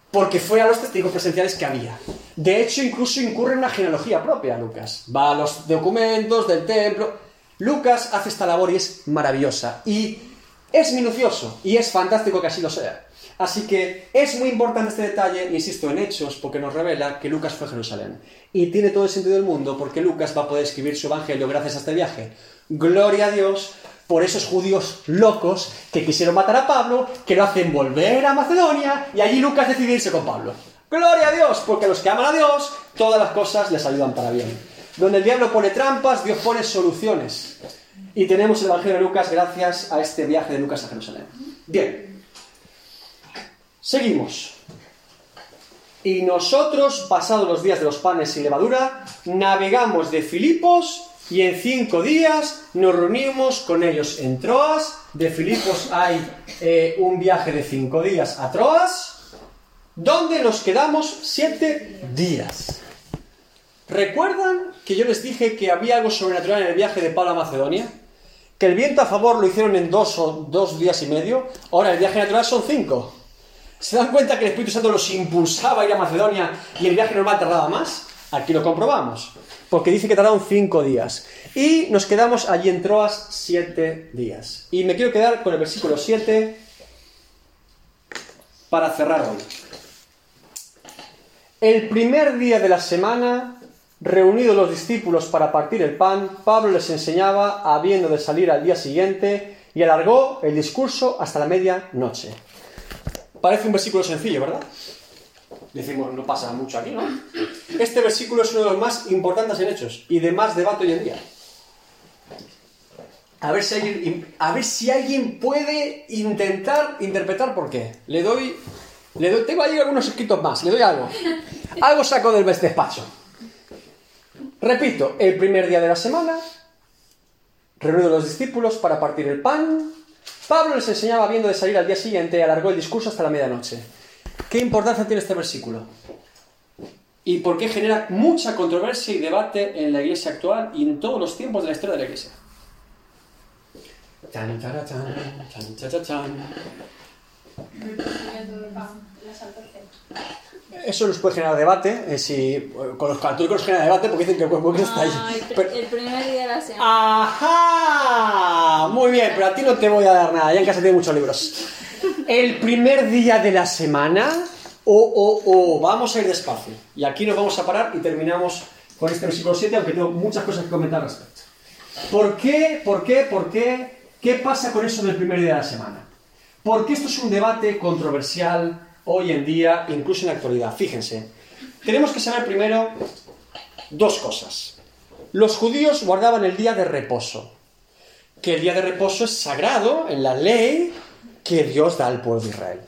Porque fue a los testigos presenciales que había. De hecho, incluso incurre en una genealogía propia, Lucas. Va a los documentos del templo. Lucas hace esta labor y es maravillosa. Y es minucioso. Y es fantástico que así lo sea. Así que es muy importante este detalle, insisto, en Hechos, porque nos revela que Lucas fue a Jerusalén. Y tiene todo el sentido del mundo, porque Lucas va a poder escribir su evangelio gracias a este viaje. Gloria a Dios por esos judíos locos que quisieron matar a Pablo, que lo hacen volver a Macedonia y allí Lucas decidirse con Pablo. Gloria a Dios, porque los que aman a Dios, todas las cosas les ayudan para bien. Donde el diablo pone trampas, Dios pone soluciones. Y tenemos el Evangelio de Lucas gracias a este viaje de Lucas a Jerusalén. Bien, seguimos. Y nosotros, pasados los días de los panes sin levadura, navegamos de Filipos y en cinco días nos reunimos con ellos en Troas. De Filipos hay eh, un viaje de cinco días a Troas, donde nos quedamos siete días. ¿Recuerdan que yo les dije que había algo sobrenatural en el viaje de Pablo a Macedonia? Que el viento a favor lo hicieron en dos, o dos días y medio. Ahora el viaje natural son cinco. ¿Se dan cuenta que el Espíritu Santo los impulsaba a ir a Macedonia y el viaje normal tardaba más? Aquí lo comprobamos porque dice que tardaron cinco días. Y nos quedamos allí en Troas siete días. Y me quiero quedar con el versículo 7 para cerrar hoy. El primer día de la semana, reunidos los discípulos para partir el pan, Pablo les enseñaba, habiendo de salir al día siguiente, y alargó el discurso hasta la medianoche. Parece un versículo sencillo, ¿verdad? Decimos, no pasa mucho aquí, ¿no? Este versículo es uno de los más importantes en Hechos y de más debate hoy en día. A ver si alguien, puede intentar interpretar por qué. Le doy, le doy, tengo ahí algunos escritos más, le doy algo. Algo saco del despacho. Repito, el primer día de la semana, reunido los discípulos para partir el pan, Pablo les enseñaba viendo de salir al día siguiente alargó el discurso hasta la medianoche. ¿Qué importancia tiene este versículo? ¿Y por qué genera mucha controversia y debate en la iglesia actual y en todos los tiempos de la historia de la iglesia? Eso nos puede generar debate, eh, si, con los católicos genera debate porque dicen que el cuerpo está ahí. el, primer día de la semana. ¡Ajá! Muy bien, pero a ti no te voy a dar nada, ya en casa tiene muchos libros el primer día de la semana o, o, o, vamos a ir despacio. Y aquí nos vamos a parar y terminamos con este versículo 7, aunque tengo muchas cosas que comentar al respecto. ¿Por qué? ¿Por qué? ¿Por qué? ¿Qué pasa con eso del primer día de la semana? Porque esto es un debate controversial hoy en día, incluso en la actualidad. Fíjense, tenemos que saber primero dos cosas. Los judíos guardaban el día de reposo, que el día de reposo es sagrado en la ley que Dios da al pueblo de Israel.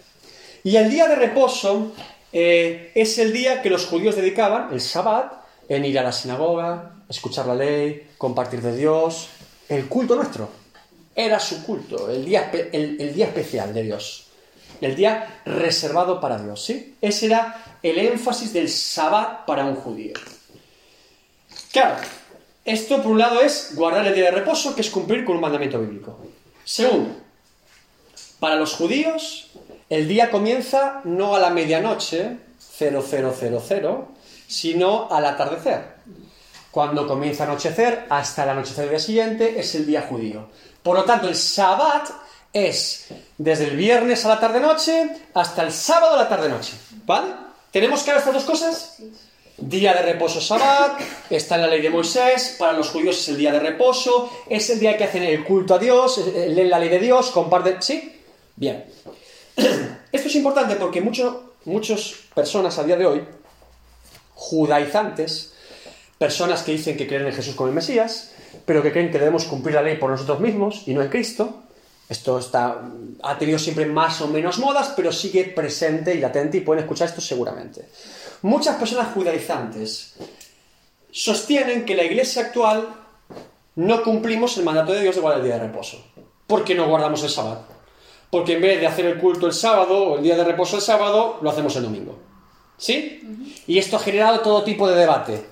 Y el día de reposo eh, es el día que los judíos dedicaban, el Shabbat, en ir a la sinagoga, escuchar la ley, compartir de Dios, el culto nuestro. Era su culto, el día, el, día especial de Dios, el día reservado para Dios. ¿sí? Ese era el énfasis del Shabbat para un judío. Claro, esto por un lado es guardar el día de reposo, que es cumplir con un mandamiento bíblico. Segundo, para los judíos, el día comienza no a la medianoche, 0000, sino al atardecer. Cuando comienza a anochecer, hasta el anochecer del día siguiente, es el día judío. Por lo tanto, el Shabbat es desde el viernes a la tarde-noche hasta el sábado a la tarde-noche. ¿Vale? ¿Tenemos que ver estas dos cosas? Día de reposo Sabbat, está en la ley de Moisés, para los judíos es el día de reposo, es el día que hacen el culto a Dios, leen la ley de Dios, comparten... ¿Sí? Bien. Esto es importante porque muchas personas a día de hoy, judaizantes, personas que dicen que creen en Jesús como el Mesías, pero que creen que debemos cumplir la ley por nosotros mismos y no en Cristo, esto está, ha tenido siempre más o menos modas, pero sigue presente y latente y pueden escuchar esto seguramente. Muchas personas judaizantes sostienen que la iglesia actual no cumplimos el mandato de Dios de guardar el día de reposo. ¿Por qué no guardamos el sábado? Porque en vez de hacer el culto el sábado o el día de reposo el sábado, lo hacemos el domingo. ¿Sí? Y esto ha generado todo tipo de debate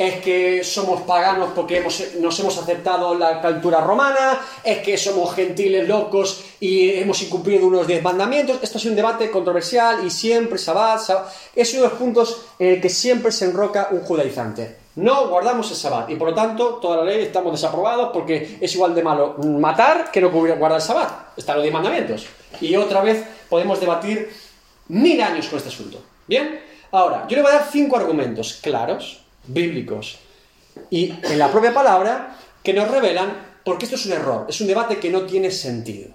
es que somos paganos porque nos hemos aceptado la cultura romana, es que somos gentiles locos y hemos incumplido unos diez mandamientos. Esto es un debate controversial y siempre, Sabbat, es uno de los puntos en el que siempre se enroca un judaizante. No guardamos el Sabbat y por lo tanto toda la ley estamos desaprobados porque es igual de malo matar que no guardar el Sabbat. Están los diez mandamientos. Y otra vez podemos debatir mil años con este asunto. ¿Bien? Ahora, yo le voy a dar cinco argumentos claros bíblicos y en la propia palabra que nos revelan porque esto es un error, es un debate que no tiene sentido.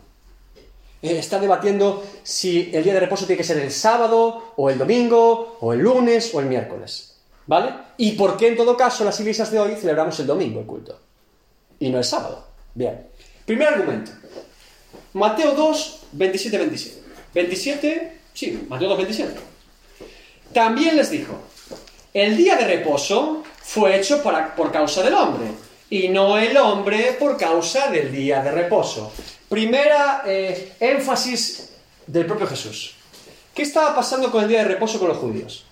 Eh, está debatiendo si el día de reposo tiene que ser el sábado, o el domingo, o el lunes, o el miércoles. ¿Vale? Y por qué en todo caso las iglesias de hoy celebramos el domingo el culto y no el sábado. Bien. Primer argumento. Mateo 2, 27, 27. 27, sí, Mateo 2, 27. También les dijo, el día de reposo fue hecho por causa del hombre y no el hombre por causa del día de reposo. Primera eh, énfasis del propio Jesús. ¿Qué estaba pasando con el día de reposo con los judíos?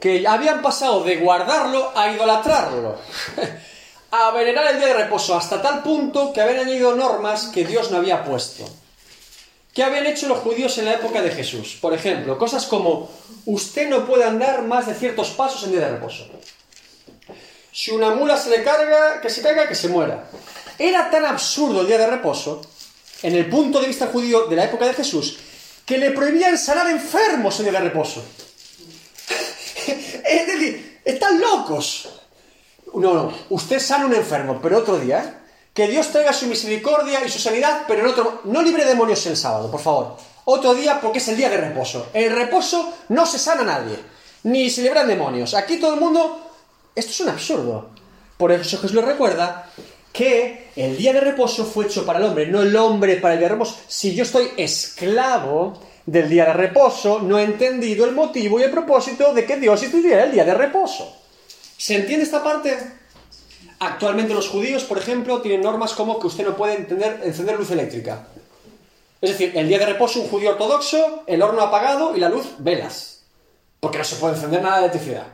Que habían pasado de guardarlo a idolatrarlo, a venerar el día de reposo, hasta tal punto que habían añadido normas que Dios no había puesto. ¿Qué habían hecho los judíos en la época de Jesús? Por ejemplo, cosas como usted no puede andar más de ciertos pasos en día de reposo. Si una mula se le carga, que se caiga, que se muera. Era tan absurdo el día de reposo, en el punto de vista judío de la época de Jesús, que le prohibían sanar enfermos en día de reposo. es decir, están locos. No, no, usted sana un enfermo, pero otro día. Que Dios traiga su misericordia y su sanidad, pero en otro. No libre demonios el sábado, por favor. Otro día porque es el día de reposo. En el reposo no se sana nadie, ni se libran demonios. Aquí todo el mundo. Esto es un absurdo. Por eso Jesús le recuerda que el día de reposo fue hecho para el hombre, no el hombre para el día de reposo. Si yo estoy esclavo del día de reposo, no he entendido el motivo y el propósito de que Dios instituyera el día de reposo. ¿Se entiende esta parte? Actualmente los judíos, por ejemplo, tienen normas como que usted no puede encender luz eléctrica. Es decir, el día de reposo un judío ortodoxo, el horno apagado y la luz velas. Porque no se puede encender nada de electricidad.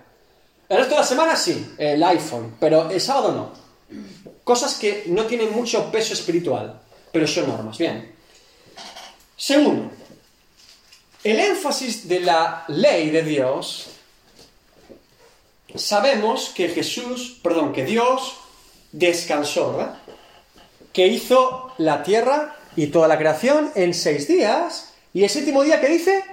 El resto de la semana sí, el iPhone, pero el sábado no. Cosas que no tienen mucho peso espiritual, pero son normas. Bien. Segundo, el énfasis de la ley de Dios sabemos que Jesús, perdón, que Dios descansó. Que hizo la tierra y toda la creación en seis días. ¿Y el séptimo día qué dice?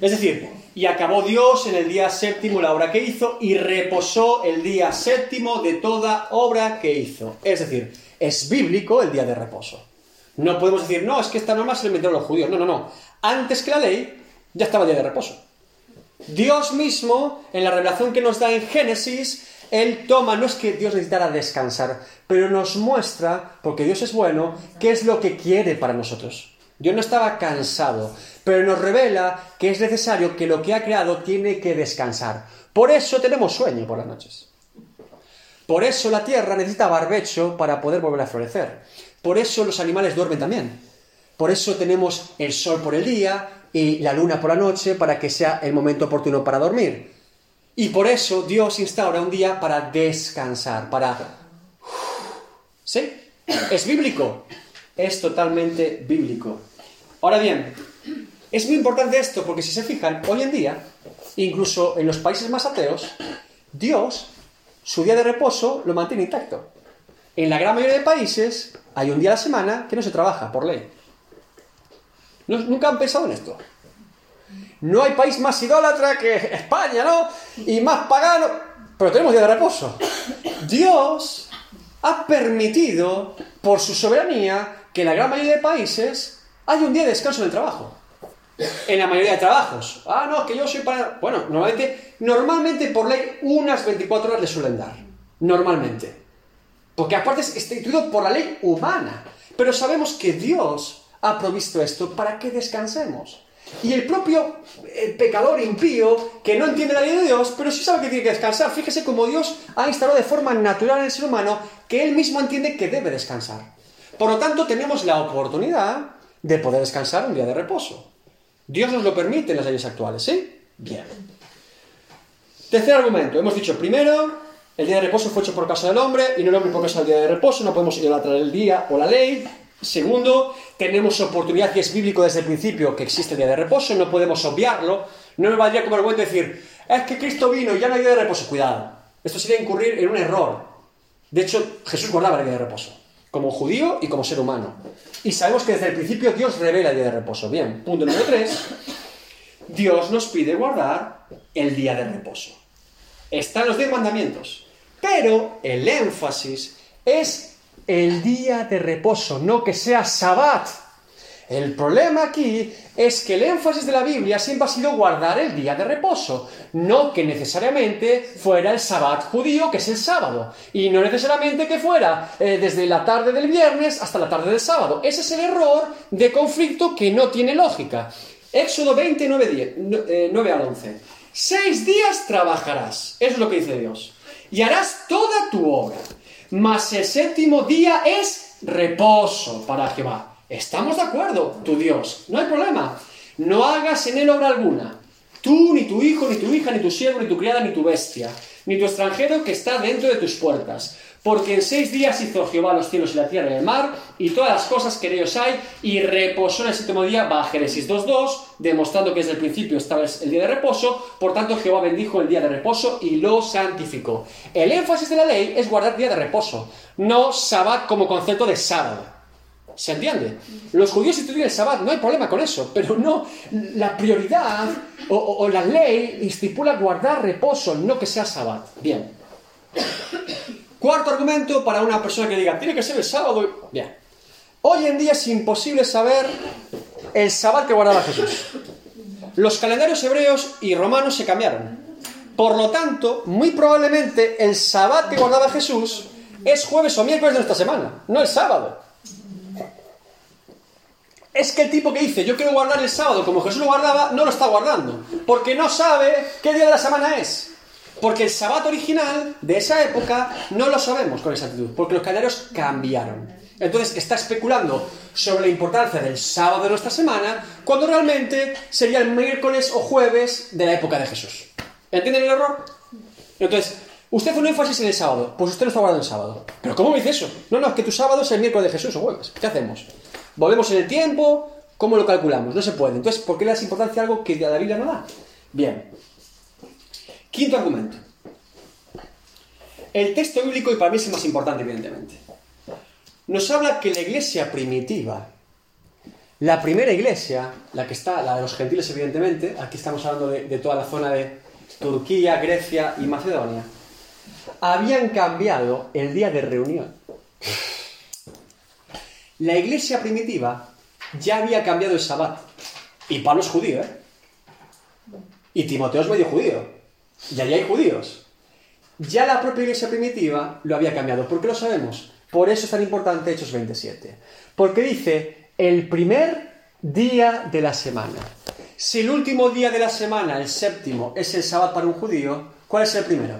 Es decir, y acabó Dios en el día séptimo la obra que hizo y reposó el día séptimo de toda obra que hizo. Es decir, es bíblico el día de reposo. No podemos decir, no, es que esta norma se la inventaron los judíos. No, no, no. Antes que la ley, ya estaba el día de reposo. Dios mismo, en la revelación que nos da en Génesis, Él toma, no es que Dios necesitara descansar, pero nos muestra, porque Dios es bueno, qué es lo que quiere para nosotros. Dios no estaba cansado, pero nos revela que es necesario que lo que ha creado tiene que descansar. Por eso tenemos sueño por las noches. Por eso la tierra necesita barbecho para poder volver a florecer. Por eso los animales duermen también. Por eso tenemos el sol por el día, y la luna por la noche para que sea el momento oportuno para dormir. Y por eso Dios instaura un día para descansar, para... ¿Sí? Es bíblico. Es totalmente bíblico. Ahora bien, es muy importante esto porque si se fijan, hoy en día, incluso en los países más ateos, Dios, su día de reposo, lo mantiene intacto. En la gran mayoría de países hay un día a la semana que no se trabaja por ley. ¿Nunca han pensado en esto? No hay país más idólatra que España, ¿no? Y más pagano. Pero tenemos día de reposo. Dios ha permitido, por su soberanía, que en la gran mayoría de países haya un día de descanso del trabajo. En la mayoría de trabajos. Ah, no, que yo soy para... Bueno, normalmente, normalmente por ley unas 24 horas le suelen dar. Normalmente. Porque aparte es instituido por la ley humana. Pero sabemos que Dios ha provisto esto para que descansemos. Y el propio pecador impío, que no entiende la ley de Dios, pero sí sabe que tiene que descansar. Fíjese cómo Dios ha instalado de forma natural en el ser humano que él mismo entiende que debe descansar. Por lo tanto, tenemos la oportunidad de poder descansar un día de reposo. Dios nos lo permite en las leyes actuales, ¿sí? Bien. Tercer argumento. Hemos dicho primero, el día de reposo fue hecho por causa del hombre y no el hombre por causa del día de reposo. No podemos idolatrar el día o la ley. Segundo, tenemos oportunidad y es bíblico desde el principio que existe el día de reposo, no podemos obviarlo. No me valdría como argumento decir, es que Cristo vino y ya no hay día de reposo. Cuidado, esto sería incurrir en un error. De hecho, Jesús guardaba el día de reposo, como judío y como ser humano. Y sabemos que desde el principio Dios revela el día de reposo. Bien, punto número 3. Dios nos pide guardar el día de reposo. Están los diez mandamientos. Pero el énfasis es el día de reposo, no que sea sabbat. El problema aquí es que el énfasis de la Biblia siempre ha sido guardar el día de reposo, no que necesariamente fuera el sabbat judío, que es el sábado, y no necesariamente que fuera eh, desde la tarde del viernes hasta la tarde del sábado. Ese es el error de conflicto que no tiene lógica. Éxodo 20, 9, 9 al 11. Seis días trabajarás, eso es lo que dice Dios, y harás toda tu obra mas el séptimo día es reposo para Jehová. Estamos de acuerdo, tu Dios, no hay problema. No hagas en él obra alguna. Tú, ni tu hijo, ni tu hija, ni tu siervo, ni tu criada, ni tu bestia, ni tu extranjero que está dentro de tus puertas. Porque en seis días hizo Jehová los cielos y la tierra y el mar, y todas las cosas que en ellos hay, y reposó en el séptimo día, va a Génesis 2.2, demostrando que desde el principio estaba el día de reposo, por tanto Jehová bendijo el día de reposo y lo santificó. El énfasis de la ley es guardar día de reposo, no sabbat como concepto de sábado. ¿Se entiende? Los judíos instituyen el sabbat, no hay problema con eso, pero no, la prioridad o, la ley estipula guardar reposo, no que sea sabbat. Bien. Cuarto argumento para una persona que diga, tiene que ser el sábado. Bien. Hoy en día es imposible saber el sábado que guardaba Jesús. Los calendarios hebreos y romanos se cambiaron. Por lo tanto, muy probablemente el sábado que guardaba Jesús es jueves o miércoles de esta semana, no el sábado. Es que el tipo que dice, yo quiero guardar el sábado como Jesús lo guardaba, no lo está guardando, porque no sabe qué día de la semana es. Porque el sabbat original de esa época no lo sabemos con exactitud, porque los calendarios cambiaron. Entonces está especulando sobre la importancia del sábado de nuestra semana, cuando realmente sería el miércoles o jueves de la época de Jesús. ¿Entienden el error? Entonces, usted hace un énfasis en el sábado, pues usted no está guardando el sábado. ¿Pero cómo me dice eso? No, no, es que tu sábado es el miércoles de Jesús o jueves. ¿Qué hacemos? ¿Volvemos en el tiempo? ¿Cómo lo calculamos? No se puede. Entonces, ¿por qué le das importancia a algo que la Biblia no da? Bien, Quinto argumento. El texto bíblico, y para mí es el más importante, evidentemente, nos habla que la iglesia primitiva, la primera iglesia, la que está, la de los gentiles, evidentemente, aquí estamos hablando de, toda la zona de Turquía, Grecia y Macedonia, habían cambiado el día de reunión. La iglesia primitiva ya había cambiado el sabbat. Y Pablo es judío, ¿eh? Y Timoteo es medio judío. Y allí hay judíos. Ya la propia iglesia primitiva lo había cambiado. ¿Por qué lo sabemos? Por eso es tan importante Hechos 27. Porque dice el primer día de la semana. Si el último día de la semana, el séptimo, es el sábado para un judío, ¿cuál es el primero?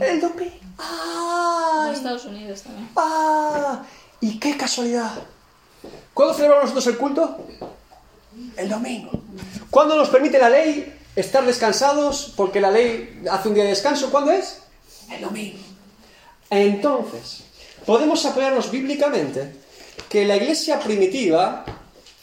El domingo. ¡Ah! En Estados Unidos también. ¡Ah! ¿Y qué casualidad? ¿Cuándo celebramos nosotros el culto? El domingo. ¿Cuándo nos permite la ley estar descansados porque la ley hace un día de descanso. ¿Cuándo es? El domingo. Entonces, podemos apoyarnos bíblicamente que la iglesia primitiva,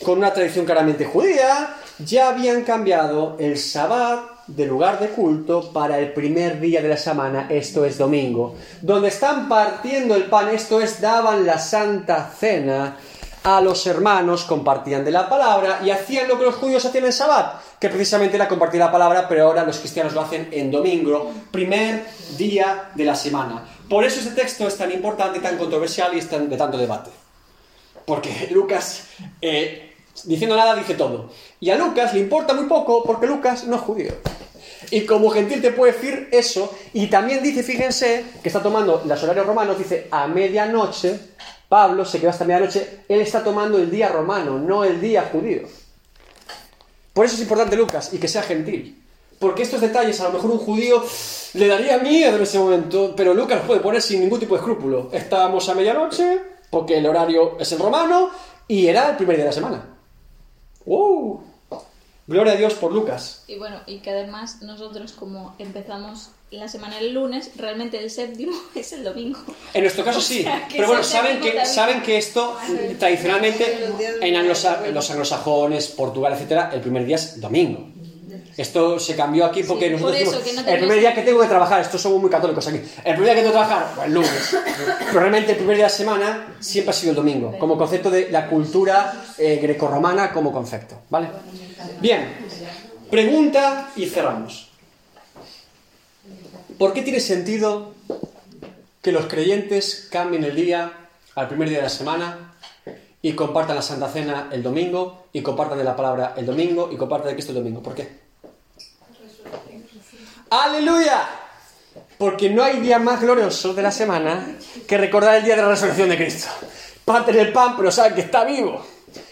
con una tradición claramente judía, ya habían cambiado el sabbat del lugar de culto para el primer día de la semana, esto es domingo, donde están partiendo el pan, esto es, daban la santa cena a los hermanos, compartían de la palabra y hacían lo que los judíos hacían en Sabbat, que precisamente era compartir la palabra, pero ahora los cristianos lo hacen en domingo, primer día de la semana. Por eso este texto es tan importante, tan controversial y es de tanto debate. Porque Lucas, eh, diciendo nada, dice todo. Y a Lucas le importa muy poco porque Lucas no es judío. Y como gentil te puede decir eso, y también dice, fíjense, que está tomando los horarios romanos, dice a medianoche, Pablo se quedó hasta medianoche, él está tomando el día romano, no el día judío. Por eso es importante Lucas y que sea gentil. Porque estos detalles a lo mejor un judío le daría miedo en ese momento, pero Lucas puede poner sin ningún tipo de escrúpulo. Estábamos a medianoche, porque el horario es el romano, y era el primer día de la semana. ¡Wow! Gloria a Dios por Lucas. Y bueno, y que además nosotros como empezamos la semana el lunes, realmente el séptimo es el domingo. En nuestro caso sí, pero bueno, saben que, saben que esto tradicionalmente en los anglosajones, Portugal, etcétera, el primer día es domingo. Esto se cambió aquí porque nosotros el primer día que tengo que trabajar, estos somos muy católicos aquí, el primer día que tengo que trabajar, pues el lunes. Pero realmente el primer día de la semana siempre ha sido el domingo, como concepto de la cultura eh, grecorromana como concepto, ¿vale? Bien, pregunta y cerramos. ¿Por qué tiene sentido que los creyentes cambien el día al primer día de la semana y compartan la Santa Cena el domingo y compartan de la palabra el domingo y compartan de Cristo el domingo? ¿Por qué? ¡Aleluya! Porque no hay día más glorioso de la semana que recordar el día de la resurrección de Cristo. Paten el pan, pero saben que está vivo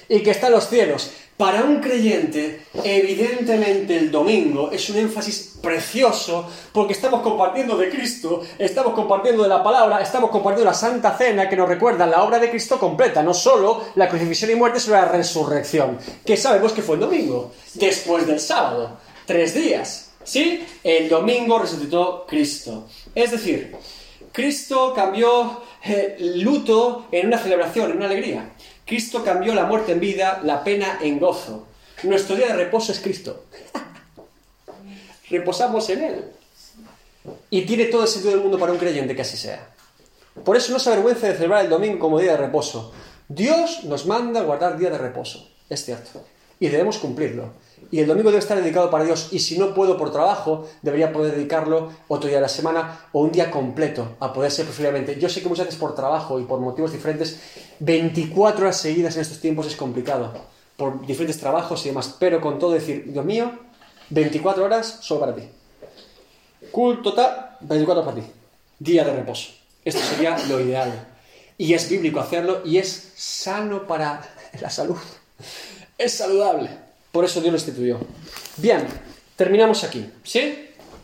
y que está en los cielos. Para un creyente, evidentemente el domingo es un énfasis precioso porque estamos compartiendo de Cristo, estamos compartiendo de la palabra, estamos compartiendo la Santa Cena que nos recuerda la obra de Cristo completa, no solo la crucifixión y muerte, sino la resurrección, que sabemos que fue el domingo, después del sábado, tres días. ¿Sí? El domingo resucitó Cristo. Es decir, Cristo cambió el luto en una celebración, en una alegría. Cristo cambió la muerte en vida, la pena en gozo. Nuestro día de reposo es Cristo. Reposamos en Él. Y tiene todo el sentido del mundo para un creyente que así sea. Por eso no se avergüenza de celebrar el domingo como día de reposo. Dios nos manda guardar día de reposo, es cierto. Y debemos cumplirlo. Y el domingo debe estar dedicado para Dios. Y si no puedo por trabajo, debería poder dedicarlo otro día de la semana o un día completo, a poder ser preferiblemente. Yo sé que muchas veces por trabajo y por motivos diferentes, 24 horas seguidas en estos tiempos es complicado. Por diferentes trabajos y demás. Pero con todo decir, Dios mío, 24 horas solo para ti. Culto total, 24 para ti. Día de reposo. Esto sería lo ideal. Y es bíblico hacerlo y es sano para la salud. Es saludable. Por eso Dios lo instituyó. Bien, terminamos aquí. ¿Sí?